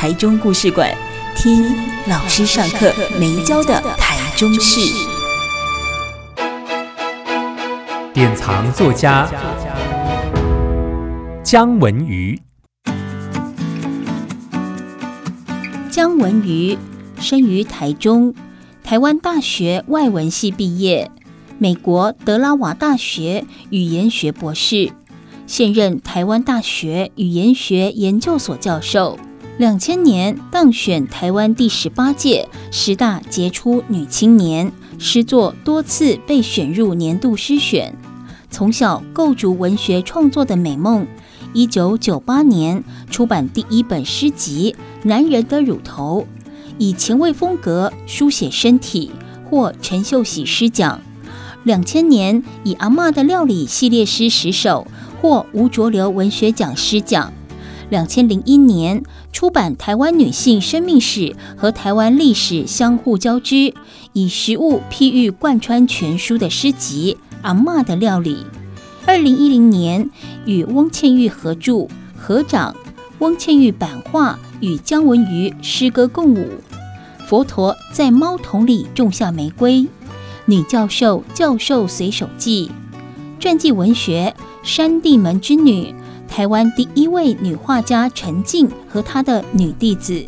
台中故事馆，听老师上课没教的台中事。典藏作家姜文瑜。姜文瑜生于台中，台湾大学外文系毕业，美国德拉瓦大学语言学博士。现任台湾大学语言学研究所教授，两千年当选台湾第十八届十大杰出女青年，诗作多次被选入年度诗选。从小构筑文学创作的美梦，一九九八年出版第一本诗集《男人的乳头》，以前卫风格书写身体，获陈秀喜诗奖。两千年以《阿嬷的料理》系列诗十首。获吴浊流文学奖诗奖。两千零一年出版《台湾女性生命史》和台湾历史相互交织，以食物譬喻贯穿全书的诗集《阿嬷的料理》。二零一零年与翁倩玉合著合掌，翁倩玉版画与姜文瑜诗歌共舞。佛陀在猫桶里种下玫瑰。女教授教授随手记。传记文学。山地门之女，台湾第一位女画家陈静和她的女弟子，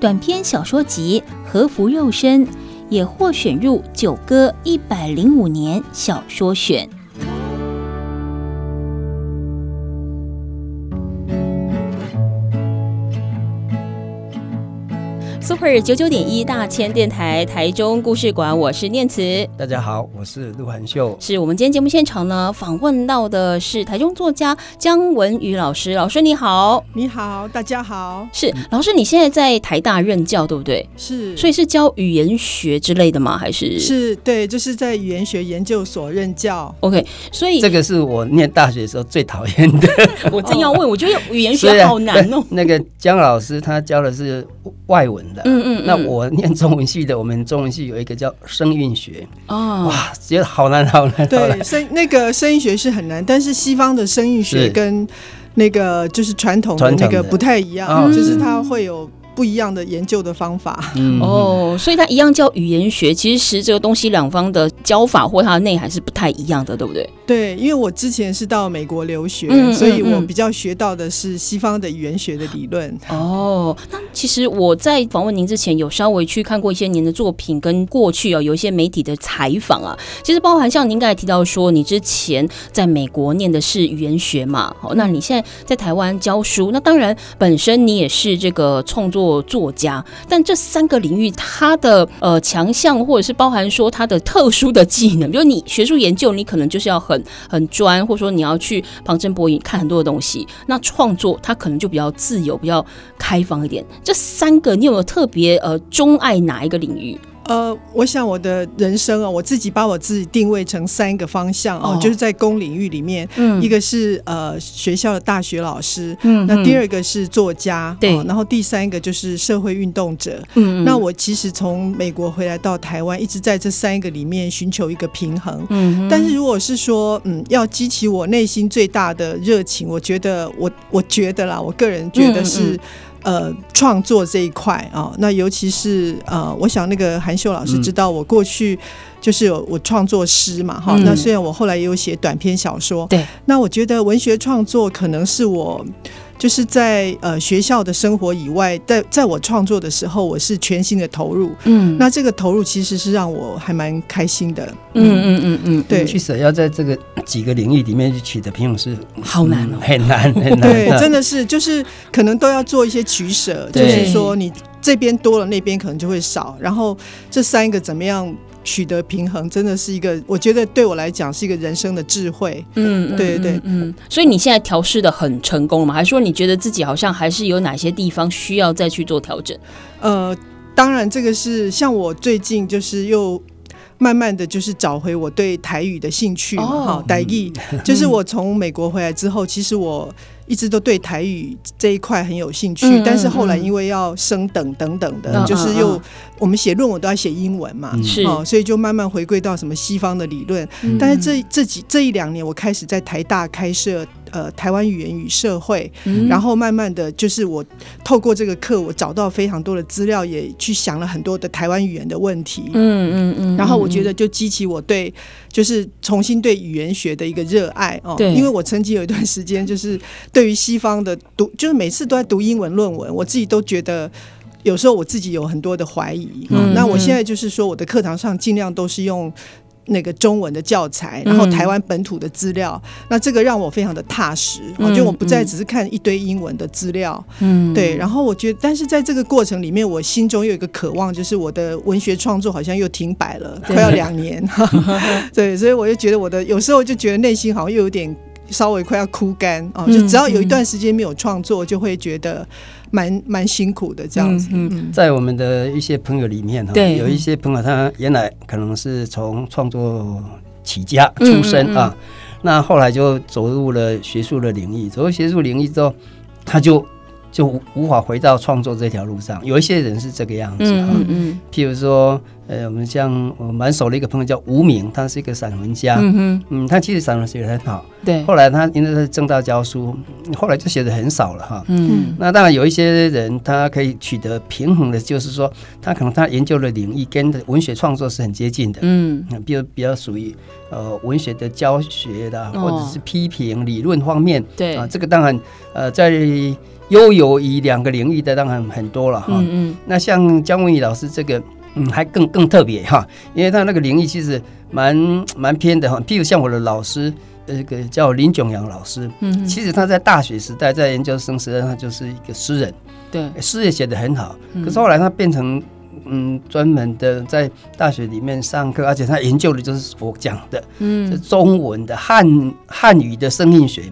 短篇小说集《和服肉身》也获选入九歌一百零五年小说选。Super 九九点一大千电台台中故事馆，我是念慈。大家好，我是陆涵秀。是我们今天节目现场呢，访问到的是台中作家姜文宇老师。老师你好，你好，大家好。是老师，你现在在台大任教，对不对？是，所以是教语言学之类的吗？还是？是对，就是在语言学研究所任教。OK，所以这个是我念大学的时候最讨厌的。我正要问，我觉得语言学好难哦。那个姜老师他教的是外文。嗯，嗯嗯，那我念中文系的，我们中文系有一个叫声韵学哦，哇，觉得好难好难。对，声那个声韵学是很难，但是西方的声韵学跟那个就是传统的那个不太一样，哦、就是它会有。不一样的研究的方法，嗯，哦，所以它一样叫语言学，其实这个东西两方的教法或它的内涵是不太一样的，对不对？对，因为我之前是到美国留学，嗯、所以我比较学到的是西方的语言学的理论。哦，那其实我在访问您之前，有稍微去看过一些您的作品，跟过去哦有一些媒体的采访啊，其实包含像您刚才提到说，你之前在美国念的是语言学嘛，好，那你现在在台湾教书，那当然本身你也是这个创作。做作家，但这三个领域它的呃强项，或者是包含说它的特殊的技能，比如你学术研究，你可能就是要很很专，或者说你要去旁征博引看很多的东西。那创作它可能就比较自由，比较开放一点。这三个你有没有特别呃钟爱哪一个领域？呃，我想我的人生啊，我自己把我自己定位成三个方向哦，就是在公领域里面，嗯，一个是呃学校的大学老师，嗯，那第二个是作家，对，然后第三个就是社会运动者，嗯，那我其实从美国回来到台湾，一直在这三个里面寻求一个平衡，嗯，但是如果是说，嗯，要激起我内心最大的热情，我觉得我我觉得啦，我个人觉得是。呃，创作这一块啊、哦，那尤其是呃，我想那个韩秀老师知道我过去就是有我创作诗嘛，哈、嗯，那虽然我后来也有写短篇小说，对，那我觉得文学创作可能是我。就是在呃学校的生活以外，在在我创作的时候，我是全心的投入。嗯，那这个投入其实是让我还蛮开心的。嗯嗯嗯嗯，对。去舍要在这个几个领域里面去取得平衡是好难哦，很难很难。对，真的是就是可能都要做一些取舍，就是说你这边多了，那边可能就会少。然后这三个怎么样？取得平衡，真的是一个，我觉得对我来讲是一个人生的智慧。嗯，对对嗯。所以你现在调试的很成功了吗？还是说你觉得自己好像还是有哪些地方需要再去做调整？呃，当然，这个是像我最近就是又。慢慢的就是找回我对台语的兴趣嘛，哈、哦，台语就是我从美国回来之后，其实我一直都对台语这一块很有兴趣，嗯、但是后来因为要升等等等的，嗯、就是又、嗯、我们写论文都要写英文嘛，是、嗯，所以就慢慢回归到什么西方的理论，嗯、但是这这几这一两年，我开始在台大开设。呃，台湾语言与社会，嗯、然后慢慢的就是我透过这个课，我找到非常多的资料，也去想了很多的台湾语言的问题。嗯嗯嗯。嗯然后我觉得就激起我对，就是重新对语言学的一个热爱哦。对。因为我曾经有一段时间，就是对于西方的读，就是每次都在读英文论文，我自己都觉得有时候我自己有很多的怀疑。嗯。那我现在就是说，我的课堂上尽量都是用。那个中文的教材，然后台湾本土的资料，嗯、那这个让我非常的踏实。我觉得我不再只是看一堆英文的资料，嗯，对。然后我觉得，但是在这个过程里面，我心中又有一个渴望，就是我的文学创作好像又停摆了，快要两年。对，所以我就觉得我的有时候就觉得内心好像又有点稍微快要枯干哦，就只要有一段时间没有创作，就会觉得。蛮蛮辛苦的这样子，嗯嗯、在我们的一些朋友里面哈，对。有一些朋友他原来可能是从创作起家出身啊，那后来就走入了学术的领域，走入学术领域之后，他就就无法回到创作这条路上。有一些人是这个样子啊，嗯嗯嗯、譬如说。呃，我们像我蛮熟的一个朋友叫吴明，他是一个散文家。嗯哼，嗯，他其实散文写得很好。对。后来他因为他是政大教书，后来就写的很少了哈。嗯。那当然有一些人，他可以取得平衡的，就是说他可能他研究的领域跟文学创作是很接近的。嗯。比如比较属于呃文学的教学的，或者是批评理论方面。对。啊，这个当然呃在优游于两个领域的当然很多了哈。嗯嗯。那像姜文宇老师这个。嗯，还更更特别哈，因为他那个领域其实蛮蛮偏的哈。譬如像我的老师，呃，个叫林炯阳老师，嗯，其实他在大学时代，在研究生时代，他就是一个诗人，对，诗也写得很好。可是后来他变成嗯，专门的在大学里面上课，而且他研究的就是我讲的，嗯，是中文的汉汉语的声韵学，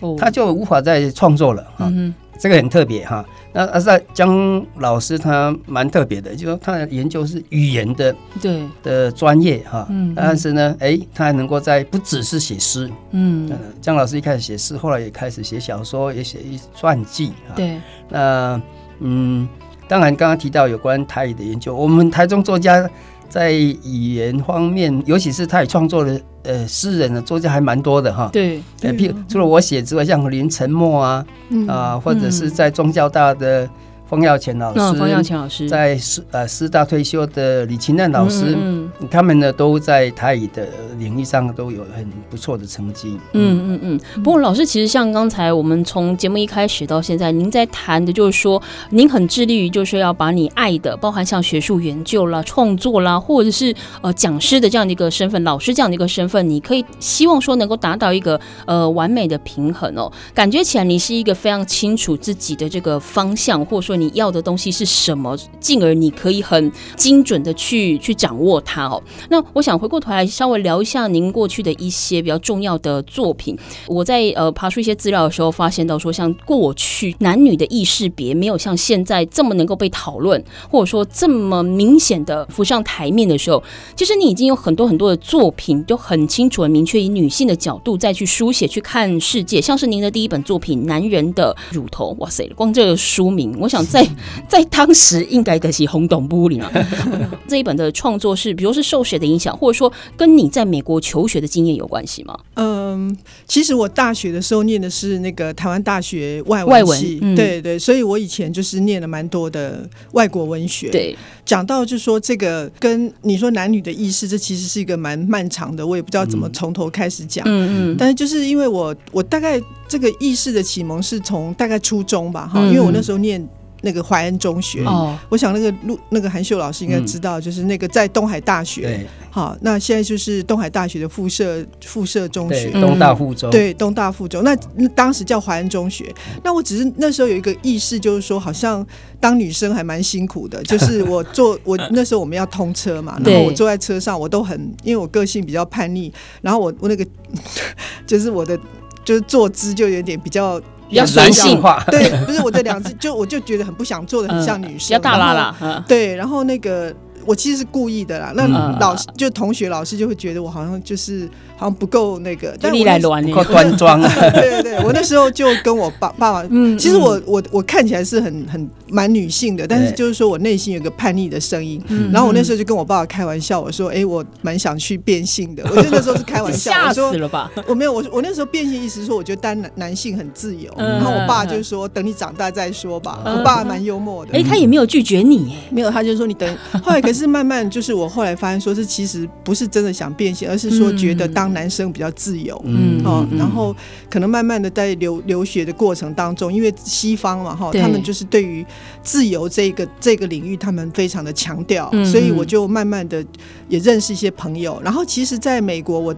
哦，他就无法再创作了哈。嗯这个很特别哈，那而在江老师他蛮特别的，就是说他的研究是语言的对。的专业哈，嗯，但是呢，哎，他还能够在不只是写诗，嗯，江老师一开始写诗，后来也开始写小说，也写一传记哈，对，那嗯，当然刚刚提到有关台语的研究，我们台中作家。在语言方面，尤其是他也创作了呃诗人的作家还蛮多的哈。对，譬如除了我写之外，像林沉默啊，嗯、啊，或者是在宗教大的。冯耀前老师，冯耀前老师在师呃师大退休的李清任老师，嗯嗯、他们呢都在台语的领域上都有很不错的成绩。嗯嗯嗯。不过老师，其实像刚才我们从节目一开始到现在，您在谈的就是说，您很致力于就是要把你爱的，包含像学术研究啦、创作啦，或者是呃讲师的这样的一个身份，老师这样的一个身份，你可以希望说能够达到一个呃完美的平衡哦。感觉起来你是一个非常清楚自己的这个方向，或者说。你要的东西是什么？进而你可以很精准的去去掌握它哦。那我想回过头来稍微聊一下您过去的一些比较重要的作品。我在呃爬出一些资料的时候，发现到说，像过去男女的意识别没有像现在这么能够被讨论，或者说这么明显的浮上台面的时候，其实你已经有很多很多的作品都很清楚、很明确以女性的角度再去书写、去看世界。像是您的第一本作品《男人的乳头》，哇塞，光这个书名，我想。在 在当时应该的是轰动不灵啊！这一本的创作是，比如是受谁的影响，或者说跟你在美国求学的经验有关系吗？嗯，其实我大学的时候念的是那个台湾大学外文系，文嗯、对对，所以我以前就是念了蛮多的外国文学。对，讲到就是说这个跟你说男女的意识，这其实是一个蛮漫长的，我也不知道怎么从头开始讲。嗯嗯，但是就是因为我我大概这个意识的启蒙是从大概初中吧，哈，因为我那时候念。那个怀恩中学哦，我想那个陆那个韩秀老师应该知道，就是那个在东海大学。对，好，那现在就是东海大学的附设附设中学，东大附中。对，东大附中。那当时叫怀恩中学。那我只是那时候有一个意识，就是说，好像当女生还蛮辛苦的。就是 我坐我那时候我们要通车嘛，然后我坐在车上，我都很因为我个性比较叛逆，然后我我那个 就是我的就是坐姿就有点比较。比较男性化，对，不是我的两只，就我就觉得很不想做的很像女生，比较大啦啦，对，然后那个我其实是故意的啦，那老师就同学老师就会觉得我好像就是。好像不够那个，但来 不够端庄。对对对，我那时候就跟我爸爸爸，嗯，其实我我我看起来是很很蛮女性的，但是就是说我内心有个叛逆的声音。然后我那时候就跟我爸爸开玩笑，我说：“哎，我蛮想去变性的。”我觉得那时候是开玩笑，吓死了吧？我没有，我我那时候变性意思是说，我觉得单男男性很自由。然后我爸就说：“等你长大再说吧。”我爸蛮幽默的。哎，他也没有拒绝你，没有，他就说你等。后来可是慢慢就是我后来发现，说是其实不是真的想变性，而是说觉得当男生比较自由，嗯，哦，然后可能慢慢的在留留学的过程当中，因为西方嘛，哈，他们就是对于自由这个这个领域，他们非常的强调，所以我就慢慢的也认识一些朋友。然后其实在美国，我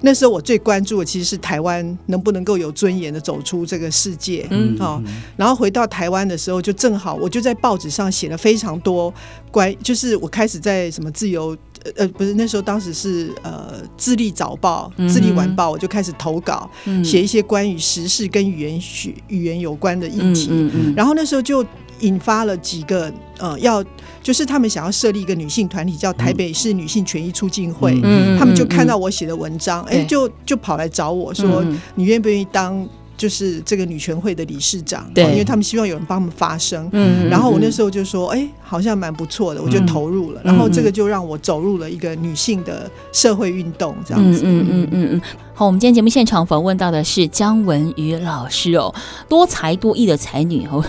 那时候我最关注的其实是台湾能不能够有尊严的走出这个世界，嗯，哦，然后回到台湾的时候，就正好我就在报纸上写了非常多关，就是我开始在什么自由。呃，不是那时候，当时是呃，自立早报、自立晚报，我就开始投稿，写一些关于时事跟语言学、语言有关的议题。嗯嗯嗯、然后那时候就引发了几个呃，要就是他们想要设立一个女性团体，叫台北市女性权益促进会。他们就看到我写的文章，哎、嗯，就就跑来找我说，嗯、你愿不愿意当？就是这个女权会的理事长，对，因为他们希望有人帮他们发声。嗯，然后我那时候就说，哎，好像蛮不错的，我就投入了。然后这个就让我走入了一个女性的社会运动，这样子。嗯嗯嗯嗯。好，我们今天节目现场访问到的是姜文瑜老师哦，多才多艺的才女哦。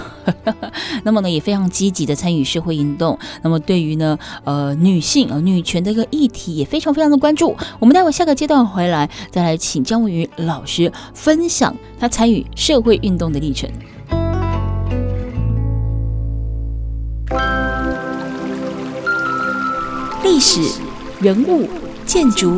那么呢，也非常积极的参与社会运动。那么对于呢，呃，女性呃女权的一个议题也非常非常的关注。我们待会下个阶段回来，再来请姜文瑜老师分享他参与社会运动的历程。历史、人物、建筑。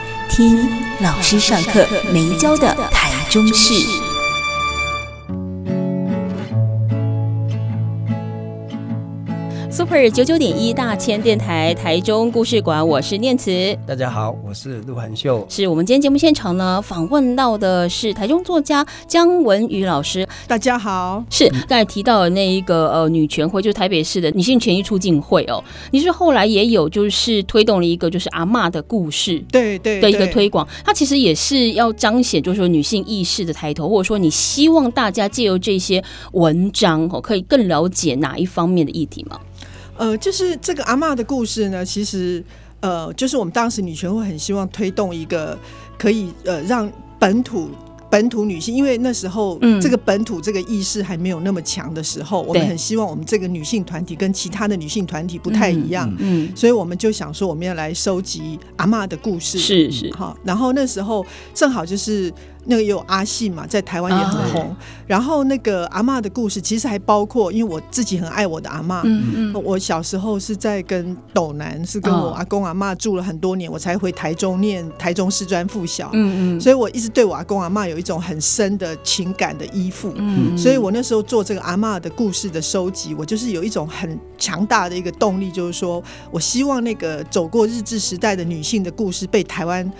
听老师上课没教的台中市。Super 九九点一大千电台台中故事馆，我是念慈。大家好，我是陆涵秀。是我们今天节目现场呢，访问到的是台中作家姜文瑜老师。大家好，是刚才提到的那一个呃女权会，就是台北市的女性权益促进会哦。你是后来也有就是推动了一个就是阿嬷的故事，对对的一个推广。它其实也是要彰显就是说女性意识的抬头，或者说你希望大家借由这些文章哦，可以更了解哪一方面的议题吗？呃，就是这个阿嬷的故事呢，其实呃，就是我们当时女权会很希望推动一个可以呃让本土本土女性，因为那时候这个本土这个意识还没有那么强的时候，嗯、我们很希望我们这个女性团体跟其他的女性团体不太一样，嗯，嗯。所以我们就想说我们要来收集阿嬷的故事，是是。好，然后那时候正好就是。那个也有阿信嘛，在台湾也很红。Oh, 然后那个阿嬷的故事，其实还包括，因为我自己很爱我的阿嬷。嗯嗯。我小时候是在跟斗南，是跟我阿公阿嬷住了很多年，oh. 我才回台中念台中师专附小。嗯嗯。所以我一直对我阿公阿嬷有一种很深的情感的依附。嗯。所以我那时候做这个阿嬷的故事的收集，我就是有一种很强大的一个动力，就是说我希望那个走过日治时代的女性的故事被台湾。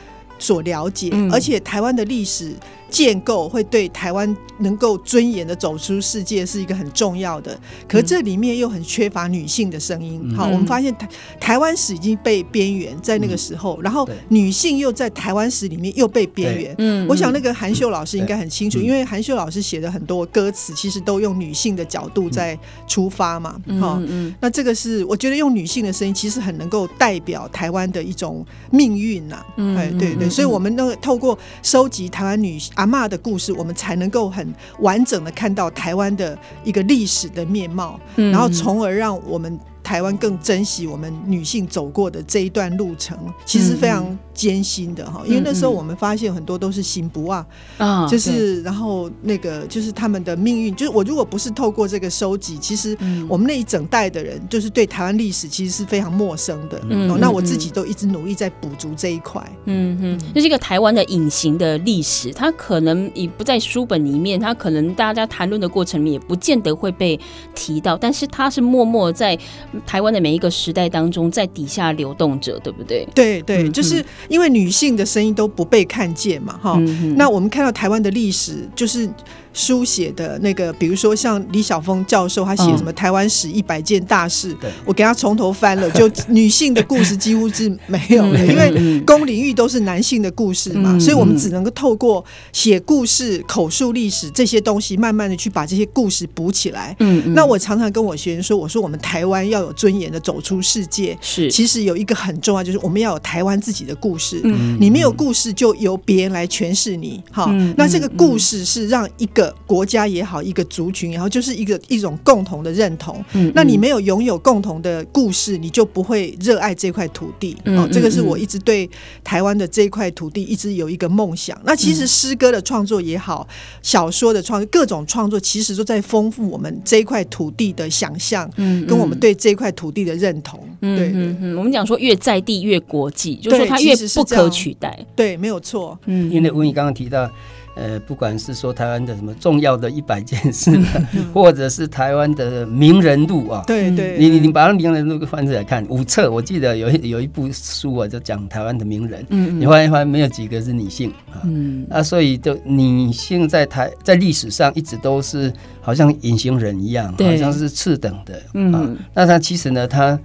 所了解，而且台湾的历史。建构会对台湾能够尊严的走出世界是一个很重要的，可这里面又很缺乏女性的声音。好，我们发现台台湾史已经被边缘在那个时候，然后女性又在台湾史里面又被边缘。嗯，我想那个韩秀老师应该很清楚，因为韩秀老师写的很多歌词其实都用女性的角度在出发嘛。好，那这个是我觉得用女性的声音其实很能够代表台湾的一种命运呐。嗯，对对对，所以我们那个透过收集台湾女性。阿妈的故事，我们才能够很完整的看到台湾的一个历史的面貌，然后从而让我们。台湾更珍惜我们女性走过的这一段路程，其实非常艰辛的哈。因为那时候我们发现很多都是心不啊，啊，就是然后那个就是他们的命运，就是我如果不是透过这个收集，其实我们那一整代的人就是对台湾历史其实是非常陌生的。嗯，那我自己都一直努力在补足这一块。嗯嗯，这是一个台湾的隐形的历史，它可能也不在书本里面，它可能大家谈论的过程里面也不见得会被提到，但是它是默默在。台湾的每一个时代当中，在底下流动着，对不对？对对，就是因为女性的声音都不被看见嘛，哈、嗯。那我们看到台湾的历史，就是。书写的那个，比如说像李晓峰教授，他写什么台湾史一百件大事，嗯、我给他从头翻了，就女性的故事几乎是没有的，因为公领域都是男性的故事嘛，所以我们只能够透过写故事、口述历史这些东西，慢慢的去把这些故事补起来。嗯，那我常常跟我学生说，我说我们台湾要有尊严的走出世界，是，其实有一个很重要，就是我们要有台湾自己的故事。嗯，你没有故事，就由别人来诠释你。好，那这个故事是让一个。国家也好，一个族群也好，就是一个一种共同的认同。嗯，那你没有拥有共同的故事，你就不会热爱这块土地。嗯，哦，这个是我一直对台湾的这一块土地一直有一个梦想。那其实诗歌的创作也好，小说的创作，各种创作其实都在丰富我们这一块土地的想象，嗯，跟我们对这块土地的认同。嗯，对，嗯嗯，我们讲说越在地越国际，就是说它越不可取代。对，没有错。嗯，因为文宇刚刚提到。呃，不管是说台湾的什么重要的一百件事，或者是台湾的名人录啊，对对，你你你把那名人录给翻出来看，五册，我记得有一有一部书啊，就讲台湾的名人，嗯，你发现发现没有几个是女性啊，嗯，啊，所以就女性在台在历史上一直都是好像隐形人一样，好像是次等的，嗯，那他其实呢，他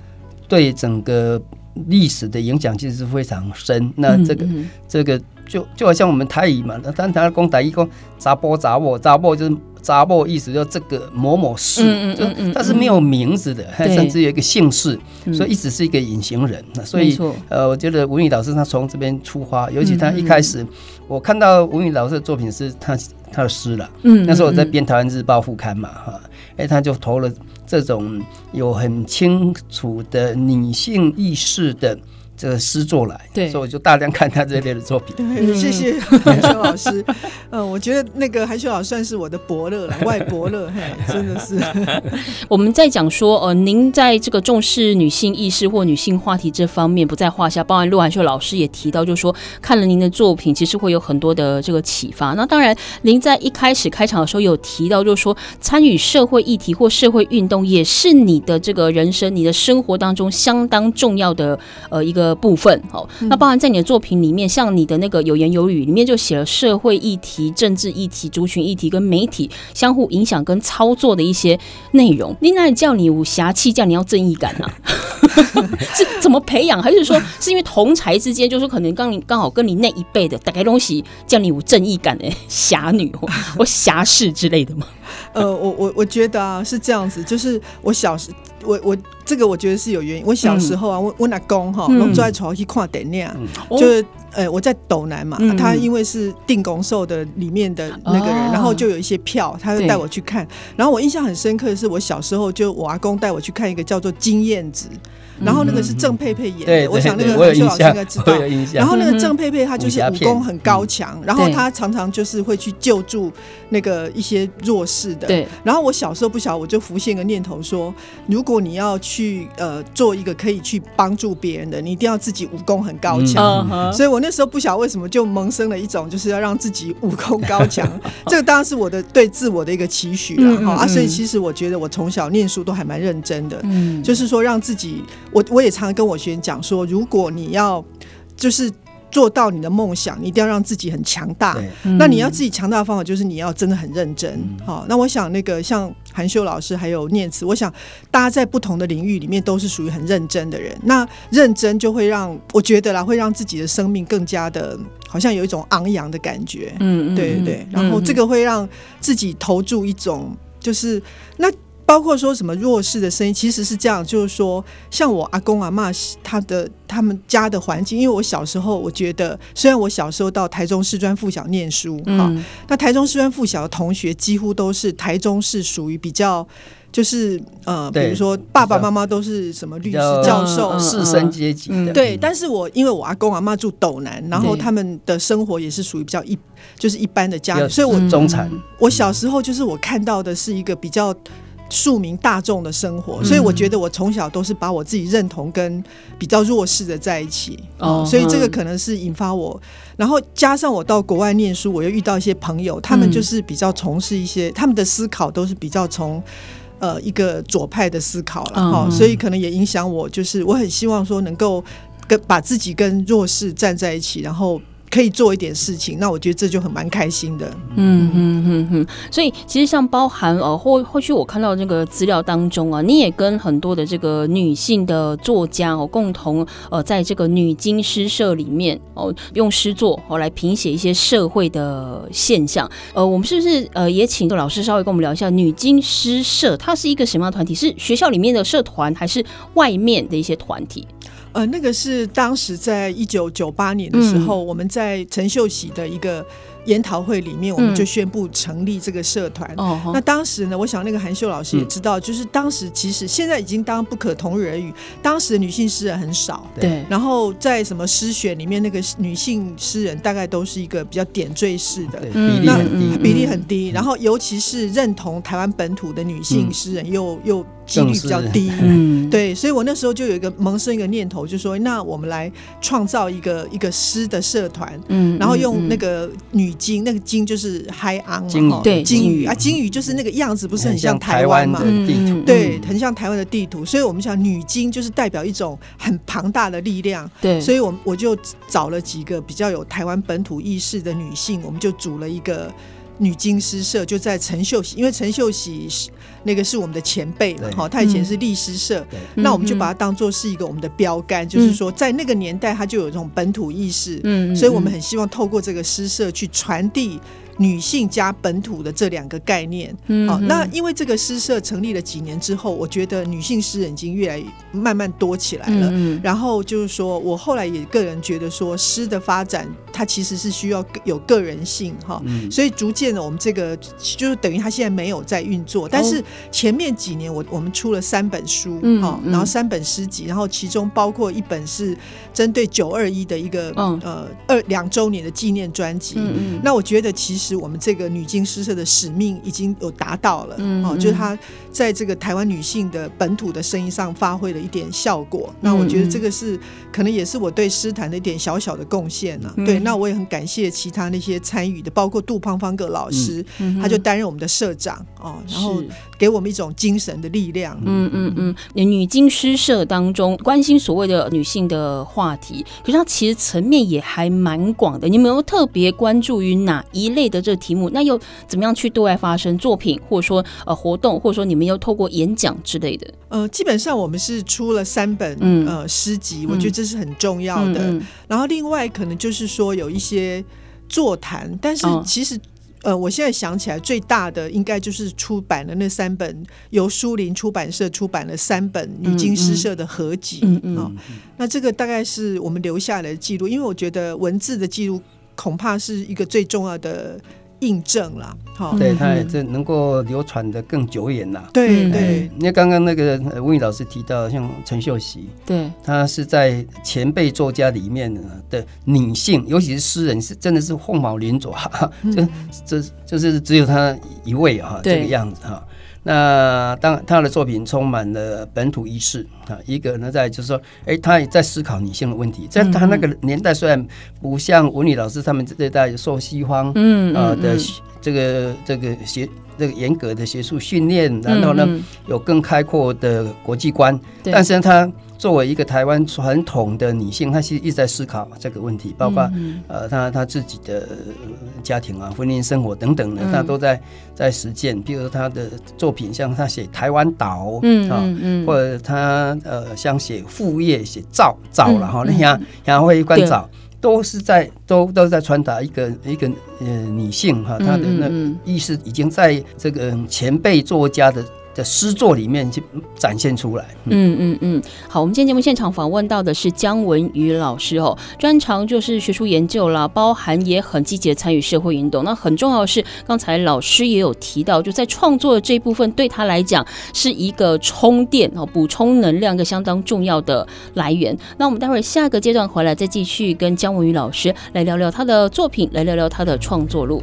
对整个历史的影响其实是非常深，那这个这个。就就好像我们台语嘛，但他讲台语讲查甫查某查某就是查某意思，就这个某某氏，嗯嗯嗯，但是没有名字的，还甚至有一个姓氏，所以一直是一个隐形人。所以呃，我觉得吴宇老师他从这边出发，尤其他一开始我看到吴宇老师的作品是他他的诗了，嗯，那时候我在编《台湾日报》副刊嘛，哈，哎，他就投了这种有很清楚的女性意识的。这个诗作来，对，所以我就大量看他这类的作品。对，谢谢 韩秀老师。嗯，我觉得那个韩秀老师算是我的伯乐了，外伯乐，嘿，真的是。我们在讲说，呃，您在这个重视女性意识或女性话题这方面不在话下。包含陆韩秀老师也提到，就是说看了您的作品，其实会有很多的这个启发。那当然，您在一开始开场的时候有提到，就是说参与社会议题或社会运动，也是你的这个人生、你的生活当中相当重要的呃一个。的部分，好，那包含在你的作品里面，像你的那个有言有语里面就写了社会议题、政治议题、族群议题跟媒体相互影响跟操作的一些内容。你哪里叫你武侠气，叫你要正义感啊？是怎么培养？还是说是因为同才之间，就是可能刚你刚好跟你那一辈的大概东西叫你有正义感的侠女或或侠士之类的吗？呃，我我我觉得啊是这样子，就是我小时我我这个我觉得是有原因。我小时候啊，我我阿公哈，拢坐在床上去看电影，就是呃我在斗南嘛，他因为是定公寿的里面的那个人，然后就有一些票，他就带我去看。然后我印象很深刻的是，我小时候就我阿公带我去看一个叫做《金燕子》。然后那个是郑佩佩演的，我想那个韩秀老师应该知道。然后那个郑佩佩她就是武功很高强，然后她常常就是会去救助那个一些弱势的。对。然后我小时候不晓得，我就浮现个念头说，如果你要去呃做一个可以去帮助别人的，你一定要自己武功很高强。所以我那时候不晓得为什么就萌生了一种就是要让自己武功高强。这个当然是我的对自我的一个期许了哈啊。所以其实我觉得我从小念书都还蛮认真的，就是说让自己。我我也常常跟我学员讲说，如果你要就是做到你的梦想，你一定要让自己很强大。那你要自己强大的方法就是你要真的很认真。好，那我想那个像韩秀老师还有念慈，我想大家在不同的领域里面都是属于很认真的人。那认真就会让我觉得啦，会让自己的生命更加的，好像有一种昂扬的感觉。嗯，对对对。然后这个会让自己投注一种，就是那。包括说什么弱势的声音，其实是这样，就是说，像我阿公阿妈他的他们家的环境，因为我小时候，我觉得虽然我小时候到台中师专附小念书，哈、嗯，那台中师专附小的同学几乎都是台中市属于比较，就是呃，比如说爸爸妈妈都是什么律师、教授、士绅阶级的，对。但是我因为我阿公阿妈住斗南，然后他们的生活也是属于比较一，就是一般的家庭，所以我中产，我小时候就是我看到的是一个比较。庶民大众的生活，所以我觉得我从小都是把我自己认同跟比较弱势的在一起，哦，所以这个可能是引发我，然后加上我到国外念书，我又遇到一些朋友，他们就是比较从事一些，他们的思考都是比较从呃一个左派的思考了哈，所以可能也影响我，就是我很希望说能够跟把自己跟弱势站在一起，然后。可以做一点事情，那我觉得这就很蛮开心的。嗯嗯嗯嗯，所以其实像包含呃，或或许我看到这个资料当中啊，你也跟很多的这个女性的作家哦，共同呃，在这个女经诗社里面哦，用诗作哦来评写一些社会的现象。呃，我们是不是呃也请个老师稍微跟我们聊一下女经诗社，它是一个什么样的团体？是学校里面的社团，还是外面的一些团体？呃，那个是当时在一九九八年的时候，嗯、我们在陈秀喜的一个。研讨会里面，我们就宣布成立这个社团。嗯、那当时呢，我想那个韩秀老师也知道，嗯、就是当时其实现在已经当不可同日而语。当时的女性诗人很少，对。然后在什么诗选里面，那个女性诗人大概都是一个比较点缀式的，比例很低，比例很低。然后尤其是认同台湾本土的女性诗人又，又又几率比较低。嗯，对。所以我那时候就有一个萌生一个念头，就说那我们来创造一个一个诗的社团。嗯，然后用那个女。鲸那个鲸就是海昂嘛，对，鲸鱼啊，鲸鱼就是那个样子，不是很像台湾嘛？对，很像台湾的地图。所以我们想女鲸就是代表一种很庞大的力量。对，所以我我就找了几个比较有台湾本土意识的女性，我们就组了一个女经诗社，就在陈秀喜，因为陈秀喜是那个是我们的前辈嘛，哈，他以前是立诗社，那我们就把它当做是一个我们的标杆，就是说在那个年代，他就有这种本土意识，嗯，所以我们很希望透过这个诗社去传递。女性加本土的这两个概念，好、嗯哼。哦，那因为这个诗社成立了几年之后，我觉得女性诗人已经越来越慢慢多起来了。嗯、然后就是说我后来也个人觉得说，诗的发展它其实是需要有个人性哈，所以逐渐的我们这个就是等于它现在没有在运作，但是前面几年我我们出了三本书哈、然后三本诗集，然后其中包括一本是针对九二一的一个、嗯、呃二两周年的纪念专辑。那我觉得其实。是我们这个女经诗社的使命已经有达到了，嗯，哦，就是她在这个台湾女性的本土的声音上发挥了一点效果。嗯、那我觉得这个是可能也是我对诗坛的一点小小的贡献呢。嗯、对，那我也很感谢其他那些参与的，包括杜芳芳格老师，嗯、他就担任我们的社长哦，然后给我们一种精神的力量。嗯嗯嗯，女经诗社当中关心所谓的女性的话题，可是它其实层面也还蛮广的。你们有特别关注于哪一类的？这个题目，那又怎么样去对外发声作品，或者说呃活动，或者说你们又透过演讲之类的？呃，基本上我们是出了三本、嗯、呃诗集，我觉得这是很重要的。然后另外可能就是说有一些座谈，但是其实、呃，我现在想起来最大的应该就是出版了那三本，由书林出版社出版了三本女经诗社的合集。嗯嗯，哦、那这个大概是我们留下来的记录，因为我觉得文字的记录。恐怕是一个最重要的印证了，好，对，它也这能够流传的更久远了。对对，因为刚刚那个温宇老师提到，像陈秀喜，对，他是在前辈作家里面的女性，尤其是诗人，是真的是凤毛麟角，这这就是只有他一位哈，这个样子哈。那当他的作品充满了本土意识啊，一个呢在就是说，哎，他也在思考女性的问题。在他那个年代，虽然不像文理老师他们这一代受西方嗯啊的这个这个学这个严格的学术训练，然后呢有更开阔的国际观，但是他作为一个台湾传统的女性，她其实一直在思考这个问题，包括、嗯、呃，她她自己的家庭啊、婚姻生活等等的，她都在在实践。比如说她的作品，像她写台湾岛，嗯嗯嗯，或者她呃，像写副业写造造了哈那样然后会关照。都是在都都在传达一个一个呃女性哈，她的那意识已经在这个前辈作家的。的诗作里面就展现出来。嗯嗯嗯，好，我们今天节目现场访问到的是姜文宇老师哦，专长就是学术研究啦，包含也很积极的参与社会运动。那很重要的是，刚才老师也有提到，就在创作的这一部分，对他来讲是一个充电哦，补充能量一个相当重要的来源。那我们待会儿下个阶段回来再继续跟姜文宇老师来聊聊他的作品，来聊聊他的创作路。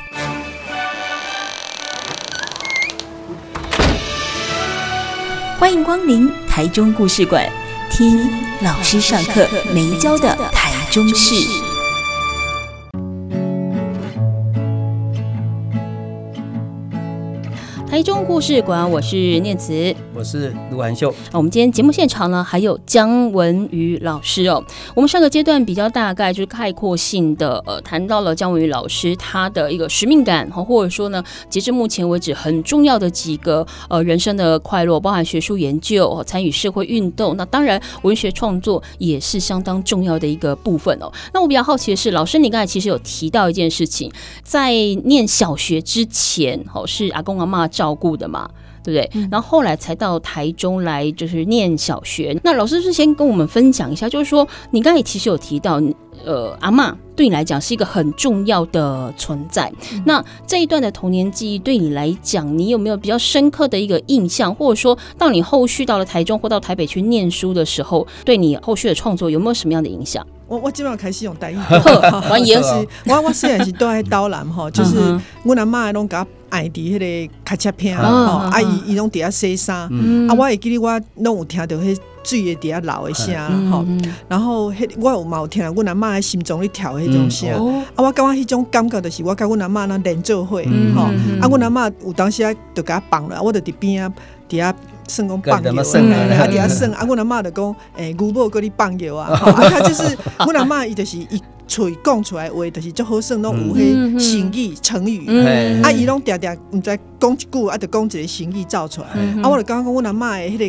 欢迎光临台中故事馆，听老师上课没教的台中事。台中故事馆，我是念慈，我是卢涵秀。那我们今天节目现场呢，还有姜文瑜老师哦。我们上个阶段比较大概就是概括性的呃谈到了姜文瑜老师他的一个使命感，或者说呢，截至目前为止很重要的几个呃人生的快乐，包含学术研究、参与社会运动。那当然，文学创作也是相当重要的一个部分哦。那我比较好奇的是，老师你刚才其实有提到一件事情，在念小学之前，哦是阿公阿嬷照顾的嘛，对不对？嗯、然后后来才到台中来，就是念小学。那老师是先跟我们分享一下，就是说你刚才其实有提到，呃，阿嬷对你来讲是一个很重要的存在。嗯、那这一段的童年记忆对你来讲，你有没有比较深刻的一个印象？或者说到你后续到了台中或到台北去念书的时候，对你后续的创作有没有什么样的影响？我我基本上开始用台语，欢迎。我我虽然是住在岛南吼，就是我阿妈拢甲爱伫迄个卡车片，吼，啊伊伊拢伫遐洗衫，啊，我会记得我拢有听到迄水会伫遐流的声，吼，然后迄我有嘛有听到我阿妈喺心中咧跳迄种声，啊，我感觉迄种感觉就是我甲阮阿妈那连做伙，吼，啊，阮阿妈有当时啊就甲放了，我就伫边啊伫遐。算讲放药，啊，底下算啊，阮阿嬷就讲，诶，牛某搁你放药啊，啊，他就是阮阿嬷，伊就是伊嘴讲出来话，就是足好算，拢有迄成语。成语，啊，伊拢定定毋知讲一句，啊，就讲一个成语造出来，啊，我就感觉阮阿嬷诶迄个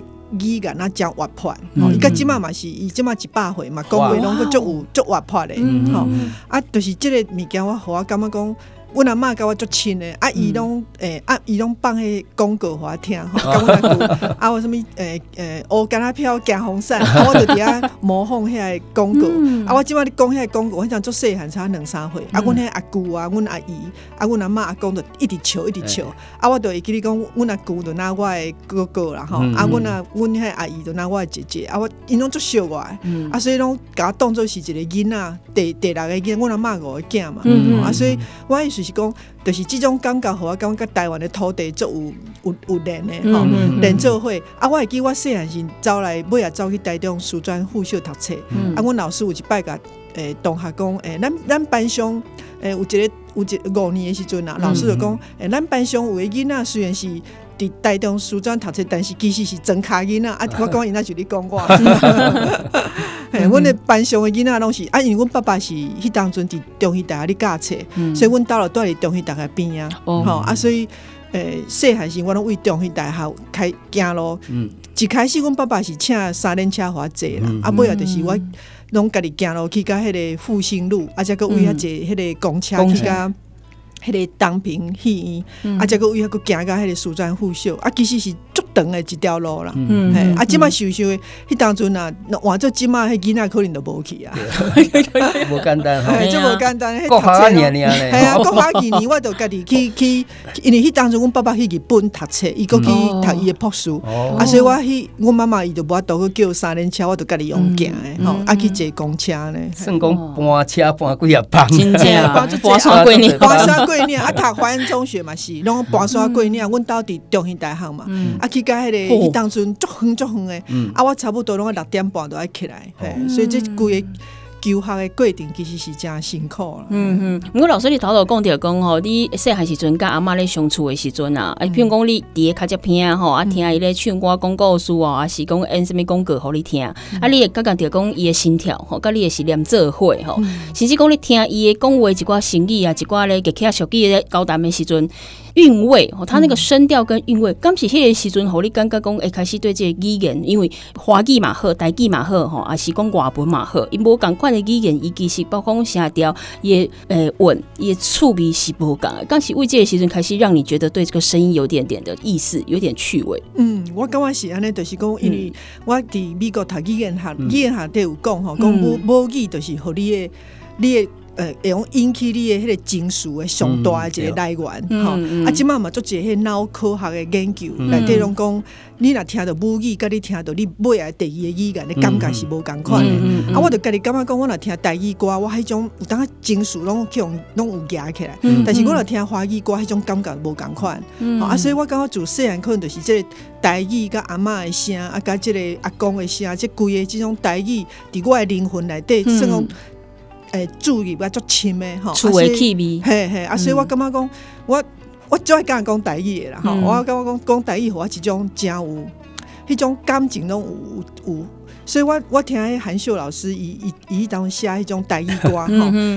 语言啊，真活泼，伊甲即满嘛是，伊即满一百岁嘛，讲话拢搁足有足活泼诶，吼，啊，就是即个物件，我互我感觉讲。阮阿嬷甲我足亲诶，啊伊拢诶啊伊拢放迄广告互我听，甲阮阿舅啊我什物诶诶乌干阿飘行风扇，啊我就伫遐 模仿遐个广告，啊我即摆你讲遐个广告，我想做细汉差两三岁，啊阮遐阿舅啊，阮阿姨啊，阮阿嬷阿公就一直笑一直笑，啊我就会记你讲，阮阿舅就拿我诶哥哥啦吼，啊阮阿阮遐阿姨就拿我诶姐姐，啊我因拢足笑我，啊所以拢甲我当做是一个囡仔，第第六个囡，阮阿嬷五个囝嘛，啊所以我意思。就是讲，就是这种感觉，互我感觉台湾的土地足有有有连的吼，连做伙。啊，我会记我细汉时走来，尾也走去台中师专附小读册。嗯、啊，阮老师有一摆甲诶同学讲，诶、欸，咱咱班上诶、欸、有一个有一个五年的时阵啊，老师就讲，诶、欸，咱班上有个囡仔虽然是伫台中书专读册，但是其实是真卡囡仔。啊，我讲伊那就你讲我。嘿，阮的班上的囡仔拢是啊，因为阮爸爸是迄当阵伫中医大学咧教册，所以阮到了住伫中医大学边啊，吼啊，所以诶，细汉时我拢为中医大学开行路。一开始阮爸爸是请三轮车互我坐啦，啊，尾啊，就是我拢家己行路去甲迄个复兴路，啊，则个为遐坐迄个公车去甲迄个东平戏院，啊，则个为遐个行到迄个师专附小，啊，其实是足长的一条路啦。嗯，嘿啊，即马想想，迄当阵啊，换做即马迄囡仔可能都无去啊。无简单，嘿，真无简单。国学一年年咧，系啊，国学几年我就家己去去，因为迄当阵阮爸爸去日本读册，伊阁去读伊的博士。哦。啊，所以我去，阮妈妈伊就无法度去叫三轮车，我就家己用行诶，吼，啊去坐公车呢。算讲搬车搬几啊班。真正啊，搬山过年，搬山过年，啊，读华安中学嘛是，拢搬山过年，阮兜伫中兴大学嘛，啊去甲迄个迄当阵足远足远诶，啊我差不多拢六点半都爱起来，嘿，所以这规个。求学的过程其实是真辛苦啦。嗯哼，不过老师你头头讲着讲吼，你细汉时阵甲阿妈咧相处的时阵啊，哎，譬如讲你伫个卡只片啊吼，啊听伊咧唱歌讲故事啊，还是讲演什么广告互你听，啊你会感觉着讲伊的心跳吼，甲你的是念做伙吼，甚至讲你听伊的讲话一寡成语啊，一寡咧给起啊俗语咧交谈的时阵。韵味哦，他那个声调跟韵味，刚是迄个时阵，吼你感觉讲，会开始对这个语言，因为华语嘛好，台语嘛好，吼，啊是讲外文嘛好，伊无共款的语言，伊其实包括声调，也诶稳，也趣味是无共。刚是为这个时阵开始，让你觉得对这个声音有点点的意思，有点趣味。嗯，我感觉是安尼，就是讲，因为我伫美国读语言学，语言学都有讲吼，讲母母语就是互你的，你的。呃，会用引起你的迄个情绪的上大的一个来源，吼、嗯。啊，即满嘛做一个迄脑科学的研究，内底拢讲，你若听到母语，甲你听到你尾来第二个语言，你感觉是无共款的。嗯嗯、啊，我就家己感觉讲，我若听台语歌，我迄种有当情绪拢去用拢有夹起来。嗯、但是我若听华语歌，迄种感觉无共款。嗯、啊，所以我感觉自细汉可能就是即个台语甲阿嬷的声，啊，甲即个阿公的声，即规个即种台语伫我的灵魂内底，算讲、嗯。诶，注意，啊足深诶吼，厝诶气味，嘿嘿，啊，所以我感觉讲，我我最爱甲人讲台语诶啦，吼，我感觉讲讲台语，互我一种真有，迄种感情拢有有。所以我我听迄韩秀老师伊伊伊当写迄种台语歌 吼，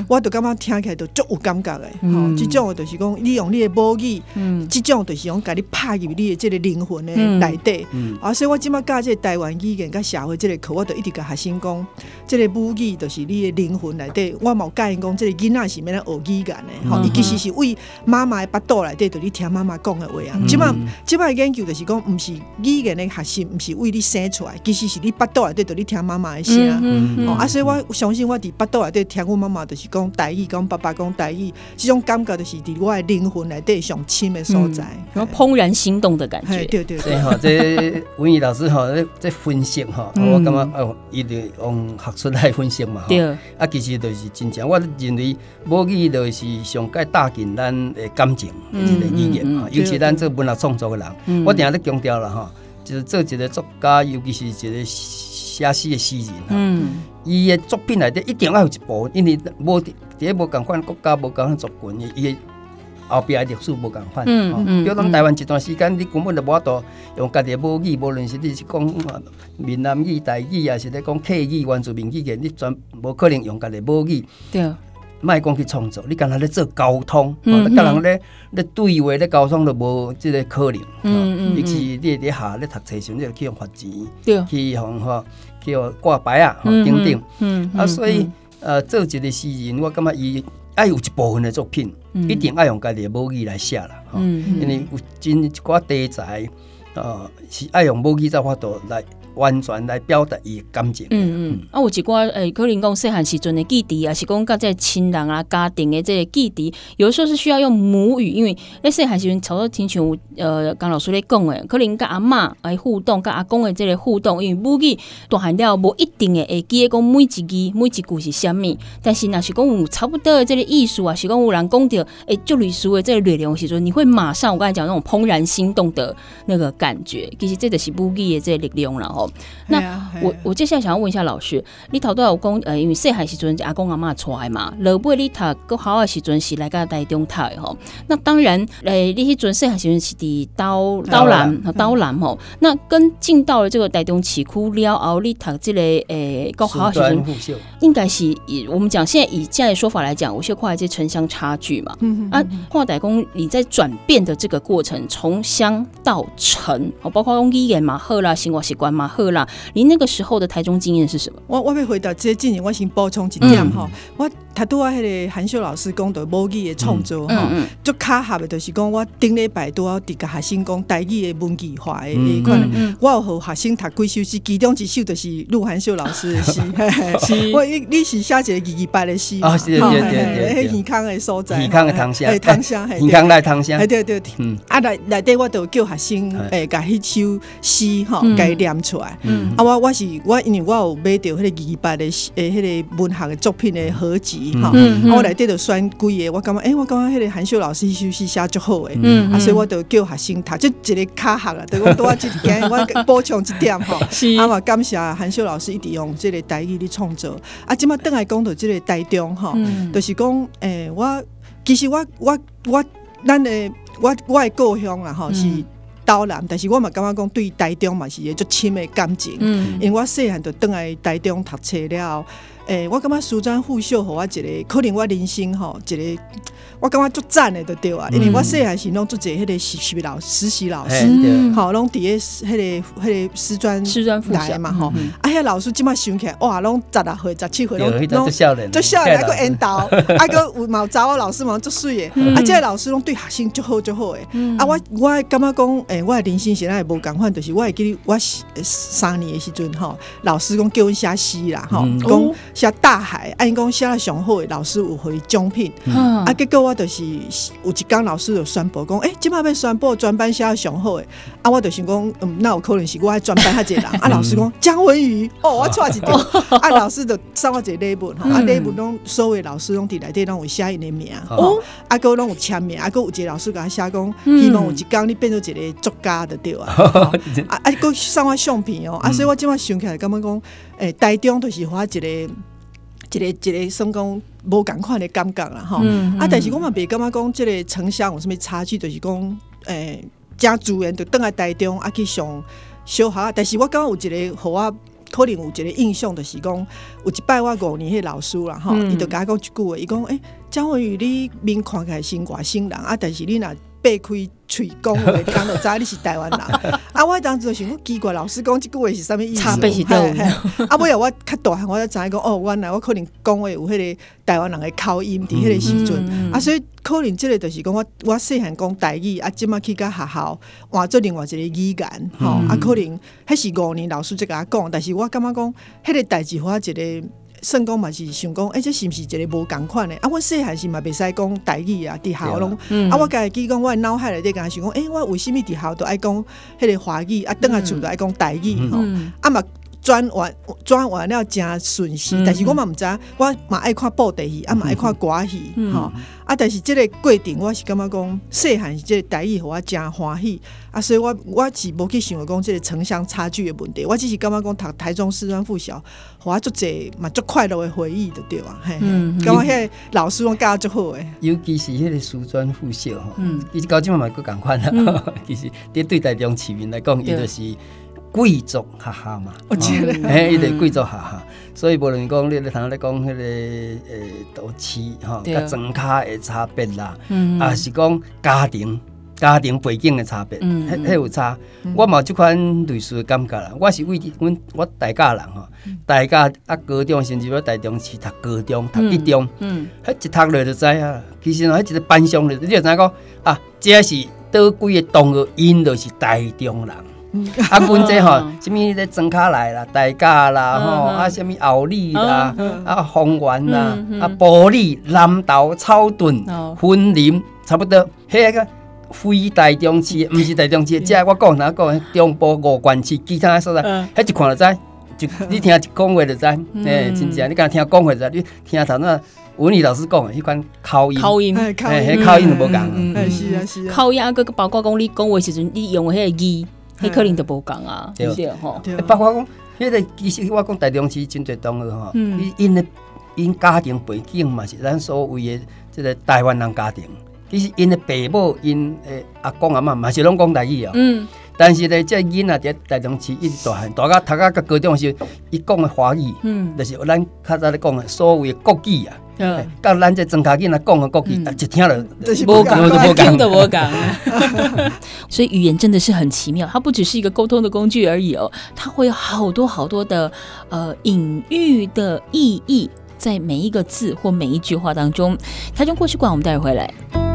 我就感觉听起来就足有感觉诶。吼，即种就是讲你用你的母语，即种就是讲甲你拍入你的即个灵魂诶内底。啊，所以我即摆教即个台湾语言甲社会即个课，我就一直甲学生讲，即个母语就是你的灵魂内底。我冇教因讲，即个囡仔是免学语言诶。吼，伊其实是为妈妈诶巴肚内底，着你听妈妈讲诶话啊。即摆即摆研究就是讲，毋是语言诶学习，毋是为你生出来，其实是你巴肚内底。对你听妈妈的声，嗯嗯、哦，啊，所以我相信我伫巴肚内底听我妈妈，就是讲台语，讲爸爸讲台语，这种感觉就是伫我的灵魂内底上深的所在，然后怦然心动的感觉。对对对，哈，这 文艺老师哈，这分析哈，我感觉哦，伊就用学术来分析嘛，对，啊，其实就是真正，我认为母语就是上界搭建咱的感情的一个语言哈，尤其咱做文学创作的人，我定下咧强调了哈，就是做一个作家，尤其是一个。写诗的诗人，嗯，伊的作品内底一定要有一部分，因为无第一无共款国家无共款族群，伊的后壁的历史无共款，嗯嗯，比如讲台湾一段时间，你根本就无法度用家己的母语，无论是你是讲闽南语、台语，还是咧讲客语、原住民语言，你全无可能用家己母语，对，莫讲去创作，你干那咧做沟通，嗯，甲人咧咧对话咧沟通都无即个可能，嗯嗯，尤其你伫下咧读册时，你就去用发钱，对，去用吼。叫挂牌啊，等等，嗯，啊，所以呃，做一个诗人，我感觉伊爱有一部分的作品，一定爱用家己的母语来写啦，嗯，因为有真一寡题材，呃，是爱用母语才法度来。完全来表达伊感情。嗯嗯，啊，有一寡诶，可能讲细汉时阵的记忆啊，是讲甲这亲人啊、家庭的这个记忆，有时候是需要用母语，因为诶细汉时阵，差不多亲像呃，刚老师咧讲诶，可能甲阿嬷来互动，甲阿公的这个互动，因为母语大汉了无一定的会记得讲每一句每一句是虾米，但是若是讲有差不多的这个意思啊，是讲有人讲到诶，就历史的这个内容时阵，你会马上我刚才讲那种怦然心动的那个感觉，其实这就是母语的这个力量了吼。那我我接下来想要问一下老师，你头都有讲，呃，因为细汉时阵阿公阿妈带来嘛，老辈你读阁好的时阵是来个台中读的吼。那当然，诶、欸，你迄阵细汉时阵是伫刀刀兰刀兰吼。那跟进到了这个台中市区了后，你读这个诶阁好的时阵，应该是以我们讲现在以现在的说法来讲，有些跨这城乡差距嘛。嗯嗯。啊，化代工你在转变的这个过程，从乡到城，哦，包括用语言嘛好啦，生活习惯嘛好啦。您那个时候的台中经验是什么？我我要回答这些经验，我先补充一点哈。嗯、我他拄啊，迄个韩秀老师讲的母语的创作哈，就卡合的，就是讲我顶礼拜拄啊伫甲学生讲台语的文字化的迄款，我有互学生读几首诗，其中一首就是陆韩秀老师的诗。我你你是写一个二二八的诗嘛？对对对，鱼坑的所在，健康的汤香，汤香，鱼坑来汤香，对对对，啊来来底我都叫学生诶，甲迄首诗吼，甲伊念出来。啊我我是我因为我有买着迄个二二八的诶，迄个文学的作品的合集哈。我来底就选几个，我感觉诶，我感觉迄个韩秀老师迄首诗写足好诶，啊所以我就叫学生读，就一个卡学啊，对我多一点，我补充一点哈。啊嘛感谢韩秀老师一直用这个台语的创作。啊，即马等来讲到这个台中哈，就是讲诶，我其实我我我咱的我我的故乡啦吼是岛南，但是我嘛感觉讲对台中嘛是一个足深的感情，嗯因为我细汉就等来台中读册了。诶、欸，我感觉师专附小，互我一个可能我人生吼一个，我感觉足赞的都对啊，因为我细汉时拢做一个迄个实习老实习老师，吼拢伫个迄个迄个师专师专附小嘛吼，啊遐老师即摆想起来，哇，拢十六岁、十七岁，拢拢少年，足少年，还佫缘投，啊佫有嘛有查某老师嘛足水的，啊，即个老师拢对学生足好足好诶，啊，我我感觉讲，诶，我诶人生现在无共款，就是我会记得我三年诶时阵吼，老师讲叫阮写诗啦，吼，讲写大海。按讲写了上好的老师有回奖品，嗯、啊，结果我就是有一天老师就宣布讲，哎、欸，今麦要宣布专班写了上好的，啊，我就想讲，嗯，那有可能是我爱专班较济人，啊，老师讲姜文瑜，哦，我错一点，啊，老师就送我一个礼物，啊，礼物拢所有老师拢伫内底拢有写因的名，哦，啊，搁拢有签名，啊，搁有一个老师甲我写讲，希望有一天你变做一个作家的对 啊，啊，啊，搁送我相片哦，啊，所以我今摆想起来，感觉讲，诶，台中就是我一个。一个一个算讲无共款的感觉啦吼，嗯嗯、啊！但是我嘛别感觉讲，即个城乡有什物差距，就是讲，诶、欸，正自然就倒来台中啊去上小学。但是我感觉有一个，互我可能有一个印象，就是讲，有一摆我五年迄老师啦吼，伊、嗯、就甲我讲一句话，伊讲，诶、欸，江文宇，你面看起来是外省人啊，但是你若掰开。嘴讲话，讲到知你是台湾人。啊，我当时就想讲奇怪，老师讲这句话是啥物意思？差别是对。啊，尾后我较大汉，我才知影讲哦，原来我可能讲话有迄个台湾人的口音，伫迄个时阵。啊，所以可能即个就是讲我我细汉讲台语，啊，即马去甲学校换做另外一个语言，吼。啊，可能迄是五年老师才甲我讲，但是我感觉讲迄个代志，我一个。算讲嘛是想讲，哎、欸，这是毋是一个无共款的？啊，我细汉时嘛袂使讲台语啊，伫校拢。嗯、啊，我家己讲，我脑海内底甲想讲，哎、欸，我为什物伫校都爱讲迄个华语，啊，等下厝都爱讲台语吼。嗯、啊嘛。转完转完了真顺势，但是我嘛毋知，我嘛爱看布袋戏，啊嘛爱看歌戏，吼。啊！但是这个过程，我是感觉讲细汉是这个台语，互我真欢喜啊！所以我我是无去想讲即个城乡差距的问题，我只是感觉讲读台中师专附小，互我足济嘛足快乐的回忆的对啊，嘿，感觉迄个老师我教足好诶，尤其是迄个师专附小吼，其实高即嘛嘛搁共款啦，其实对对台中市民来讲，伊就是。贵族学校嘛，哎，伊个贵族学校，所以无论讲你咧，头咧讲迄个诶，都市吼，甲庄卡诶差别啦，啊，是讲家庭家庭背景诶差别，迄迄有差。我嘛有即款类似的感觉啦。我是为阮我大家人吼，大家啊高中甚至我台中市读高中读一中，迄一读落就知啊。其实哦，迄一个班上咧，你就知影讲啊，这是倒几个同学，因就是大中人。啊，阮这吼，什么咧庄卡来啦，代驾啦，吼啊，什物后里啦，啊，方圆啦，啊，玻璃、南投、草屯、云林，差不多。迄个非大中市，毋是大中市，即个我讲哪讲？中部五县市其他所在，迄一看就知，就你听一讲话就知，诶，真正你敢听讲话就知，你听头那文理老师讲的迄款口音，口音，诶，口音。就无共，是啊是啊，口音啊，佮包括讲你讲话时阵，你用迄个字。迄可能就无共啊，对不对？吼，包括讲，迄个其实我讲台中市真侪同学吼，伊因的因家庭背景嘛是咱所谓的即个台湾人家庭，其实因的爸母因诶阿公阿嬷嘛是拢讲台语啊。嗯。但是咧，这囡仔在台中市一直大汉，大家读啊到高中时，伊讲的华语，嗯，就是咱较早咧讲的所谓的国语啊。嗯。甲咱这庄脚囡仔讲的国语，一听了无共，无共都无讲。所以语言真的是很奇妙，它不只是一个沟通的工具而已哦，它会有好多好多的呃隐喻的意义。在每一个字或每一句话当中。台中故事馆，我们待会回来。